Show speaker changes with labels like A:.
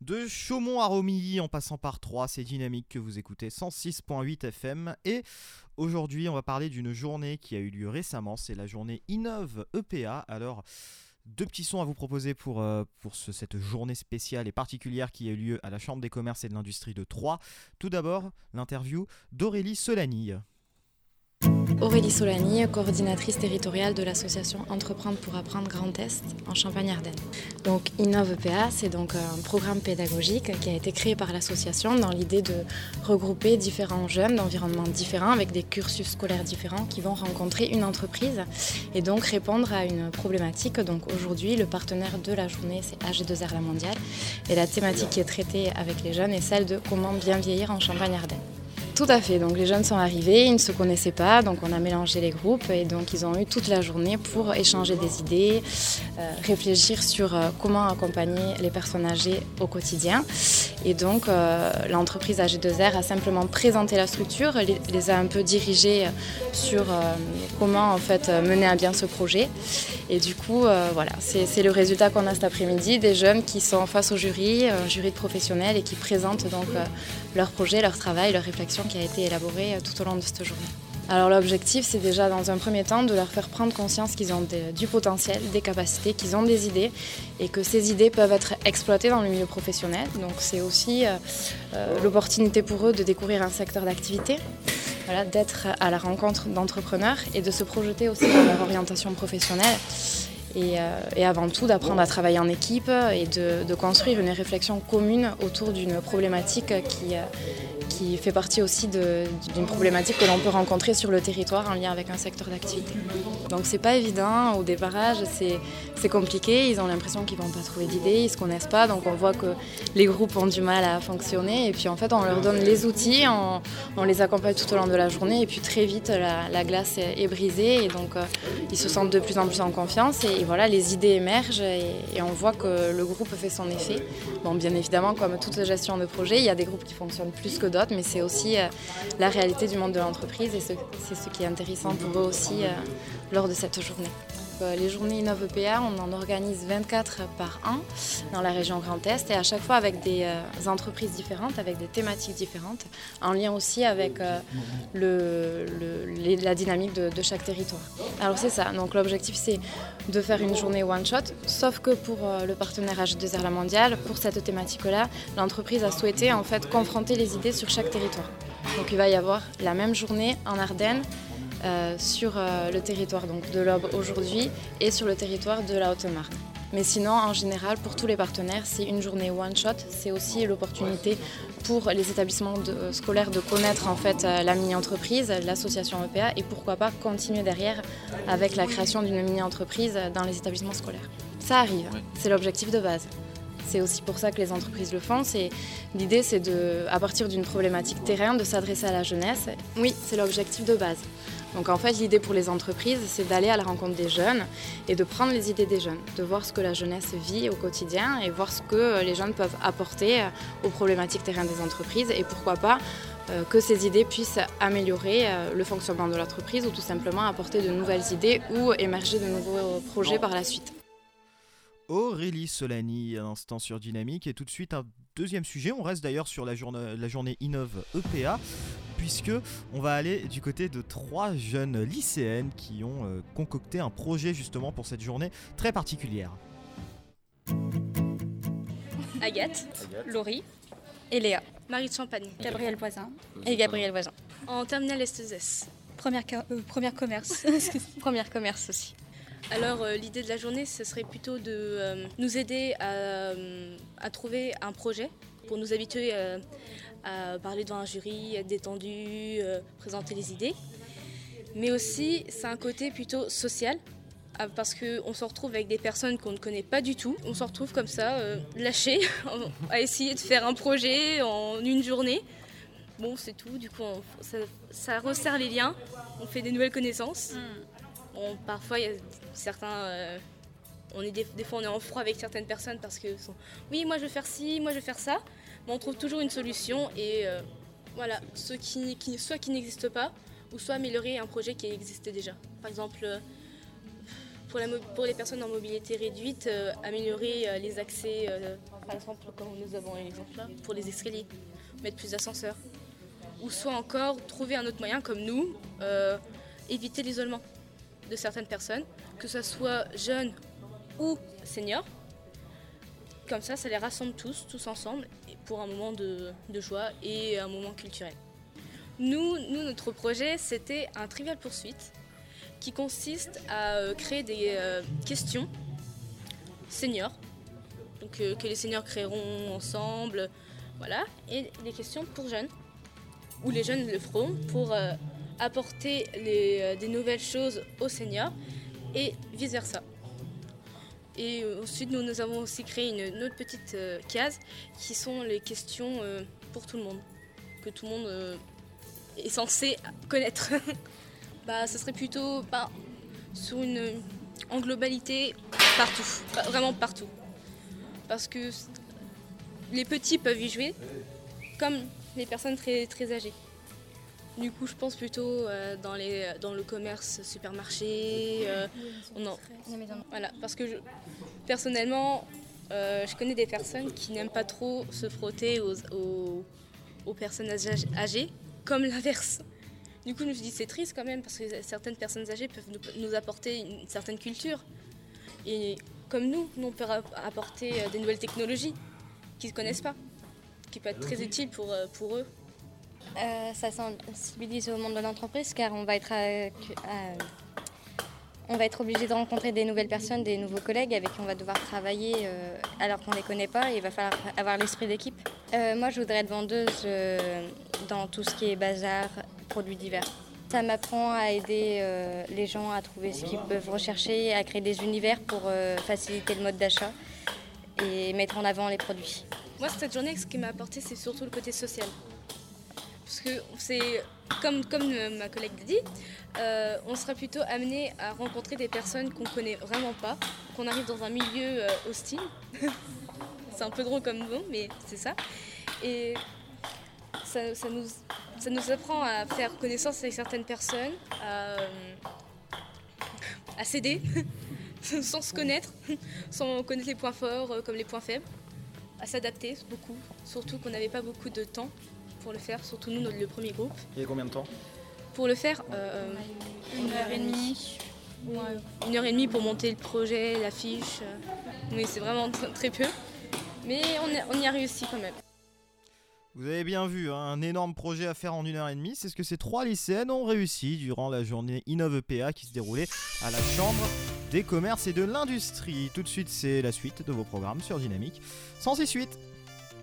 A: De Chaumont à Romilly en passant par Troyes, c'est Dynamique que vous écoutez 106.8 FM. Et aujourd'hui, on va parler d'une journée qui a eu lieu récemment. C'est la journée Innove EPA. Alors, deux petits sons à vous proposer pour, euh, pour cette journée spéciale et particulière qui a eu lieu à la Chambre des commerces et de l'industrie de Troyes. Tout d'abord, l'interview d'Aurélie Solani.
B: Aurélie Solani, coordinatrice territoriale de l'association Entreprendre pour apprendre Grand Est en Champagne-Ardenne. Donc Innove EPA, c'est donc un programme pédagogique qui a été créé par l'association dans l'idée de regrouper différents jeunes d'environnements différents avec des cursus scolaires différents qui vont rencontrer une entreprise et donc répondre à une problématique. Donc aujourd'hui, le partenaire de la journée, c'est AG2R La Mondiale et la thématique qui est traitée avec les jeunes est celle de comment bien vieillir en Champagne-Ardenne. Tout à fait. Donc les jeunes sont arrivés, ils ne se connaissaient pas, donc on a mélangé les groupes et donc ils ont eu toute la journée pour échanger des idées, euh, réfléchir sur euh, comment accompagner les personnes âgées au quotidien. Et donc euh, l'entreprise AG2R a simplement présenté la structure, les, a un peu dirigés sur comment en fait mener à bien ce projet. Et du coup, voilà, c'est le résultat qu'on a cet après-midi, des jeunes qui sont face au jury, un jury de professionnels et qui présentent donc leur projet, leur travail, leur réflexion qui a été élaboré euh, tout au long de cette journée. Alors l'objectif, c'est déjà dans un premier temps de leur faire prendre conscience qu'ils ont du potentiel, des capacités, qu'ils ont des idées et que ces idées peuvent être exploitées dans le milieu professionnel. Donc c'est aussi euh, euh, l'opportunité pour eux de découvrir un secteur d'activité, voilà, d'être à la rencontre d'entrepreneurs et de se projeter aussi dans leur orientation professionnelle. Et, avant tout d'apprendre à travailler en équipe et de, construire une réflexion commune autour d'une problématique qui, qui fait partie aussi d'une problématique que l'on peut rencontrer sur le territoire en lien avec un secteur d'activité. Donc c'est pas évident, au débarrage c'est compliqué, ils ont l'impression qu'ils vont pas trouver d'idées, ils se connaissent pas, donc on voit que les groupes ont du mal à fonctionner. Et puis en fait on leur donne les outils, on, les accompagne tout au long de la journée. Et puis très vite la, la glace est, brisée. Et donc euh, ils se sentent de plus en plus en confiance. Et, voilà les idées émergent. Et, et, on voit que le groupe fait son effet. Bon bien évidemment comme toute gestion de projet, il y a des groupes qui fonctionnent plus que d'autres mais c'est aussi euh, la réalité du monde de l'entreprise et c'est ce qui est intéressant pour eux aussi euh, lors de cette journée. Euh, les journées Innove EPA, on en organise 24 par an dans la région Grand Est et à chaque fois avec des entreprises différentes, avec des thématiques différentes, en lien aussi avec le, la dynamique de, de, chaque territoire. Alors c'est ça, donc l'objectif c'est de faire une journée one-shot, sauf que pour le partenaire H2R La Mondiale, pour cette thématique-là, l'entreprise a souhaité en fait confronter les idées sur chaque territoire. Donc il va y avoir la même journée en Ardennes euh, sur euh, le territoire donc, de l'Aube aujourd'hui et sur le territoire de la Haute-Marne. Mais sinon, en général, pour tous les partenaires, c'est une journée one-shot. C'est aussi l'opportunité pour les établissements de, euh, scolaires de connaître en fait la mini-entreprise, l'association EPA, et pourquoi pas continuer derrière avec la création d'une mini-entreprise dans les établissements scolaires. Ça arrive, c'est l'objectif de base. C'est aussi pour ça que les entreprises le font. L'idée, c'est de, à partir d'une problématique terrain, de s'adresser à la jeunesse. Oui, c'est l'objectif de base. Donc en fait, l'idée pour les entreprises, c'est d'aller à la rencontre des jeunes et de prendre les idées des jeunes, de voir ce que la jeunesse vit au quotidien et voir ce que les jeunes peuvent apporter aux problématiques terrain des entreprises et pourquoi pas euh, que ces idées puissent améliorer euh, le fonctionnement de l'entreprise ou tout simplement apporter de nouvelles idées ou émerger de nouveaux projets par la suite.
A: Aurélie Solani à l'instant sur Dynamique et tout de suite un deuxième sujet. On reste d'ailleurs sur la journée, la journée Innove EPA puisque on va aller du côté de trois jeunes lycéennes qui ont euh, concocté un projet justement pour cette journée très particulière.
C: Agathe, Laurie et Léa.
D: Marie de Champagne.
E: Gabriel Voisin.
C: Et Gabriel Voisin.
D: En terminale S2S.
E: Première, euh, première commerce.
C: première commerce aussi.
D: Alors euh, l'idée de la journée, ce serait plutôt de euh, nous aider euh, à, trouver un projet pour nous habituer à parler devant un jury, être détendu, présenter les idées. Mais aussi, c'est un côté plutôt social parce qu'on se retrouve avec des personnes qu'on ne connaît pas du tout. On se retrouve comme ça, lâchés, à essayer de faire un projet en une journée. Bon, c'est tout. Du coup, ça, resserre les liens. On fait des nouvelles connaissances. Mm parfois, il y a certains. Euh, on est des, fois, on est en froid avec certaines personnes parce que sont, oui, moi je veux faire ci, moi je veux faire ça. Mais on trouve toujours une solution et euh, voilà, ceux qui, soit qui n'existent pas ou soit améliorer un projet qui existe déjà. Par exemple, euh, pour, les personnes en mobilité réduite, euh, améliorer les accès, par exemple, comme nous avons un exemple là, pour les escaliers, mettre plus d'ascenseurs. Ou soit encore trouver un autre moyen, comme nous, éviter l'isolement de certaines personnes, que ce soit jeunes ou seniors. Comme ça, ça les rassemble tous, tous ensemble, pour un moment de, de joie et un moment culturel. Nous, nous notre projet, c'était un trivial poursuite qui consiste à euh, créer des euh, questions seniors, donc, euh, que les seniors créeront ensemble, voilà, et des questions pour jeunes, où les jeunes le feront pour apporter des nouvelles choses aux seniors et vice-versa. Et ensuite, nous, avons aussi créé une, autre petite case qui sont les questions pour tout le monde, que tout le monde est censé connaître. bah, ce serait plutôt bah, sur une, en globalité partout, vraiment partout. Parce que les petits peuvent y jouer comme les personnes très, très âgées. Du coup, je pense plutôt euh, dans, les, dans le commerce supermarché. Euh, voilà, parce que personnellement, euh, je connais des personnes qui n'aiment pas trop se frotter aux, aux, aux personnes âgées, comme l'inverse. Du coup, je me suis dit c'est triste quand même parce que certaines personnes âgées peuvent nous, apporter une certaine culture. Et comme nous, nous on peut apporter des nouvelles technologies qu'ils ne connaissent pas, qui peuvent être très utiles pour, pour eux.
C: Euh, ça sensibilise au monde de l'entreprise car on va être on va être obligé de rencontrer des nouvelles personnes, des nouveaux collègues avec qui on va devoir travailler alors qu'on ne les connaît pas et il va falloir avoir l'esprit d'équipe. moi, je voudrais être vendeuse dans tout ce qui est bazar, produits divers. Ça m'apprend à aider euh, les gens à trouver ce qu'ils peuvent rechercher, à créer des univers pour euh, faciliter le mode d'achat et mettre en avant les produits.
D: Moi, cette journée, ce qui m'a apporté, c'est surtout le côté social. Parce que c'est, comme, comme euh, ma collègue l'a dit, on sera plutôt amené à rencontrer des personnes qu'on connaît vraiment pas, qu'on arrive dans un milieu hostile. c'est un peu drôle comme mot, mais c'est ça. Et ça, ça, nous, ça nous apprend à faire connaissance avec certaines personnes, à, à s'aider sans se connaître, sans connaître les points forts euh, comme les points faibles, à s'adapter beaucoup, surtout qu'on n'avait pas beaucoup de temps pour le faire, surtout nous, le premier groupe.
A: Il y a combien de temps
D: Pour le faire, euh,
E: une heure et demie.
D: Une heure et demie pour monter le projet, l'affiche. Mais c'est vraiment très peu. Mais on, on y a réussi quand même.
A: Vous avez bien vu, hein, un énorme projet à faire en une heure et demie. C'est ce que ces trois lycéennes ont réussi durant la journée Innove PA qui se déroulait à la Chambre des commerces et de l'industrie. Tout de suite, c'est la suite de vos programmes sur Dynamique. Sans y suite.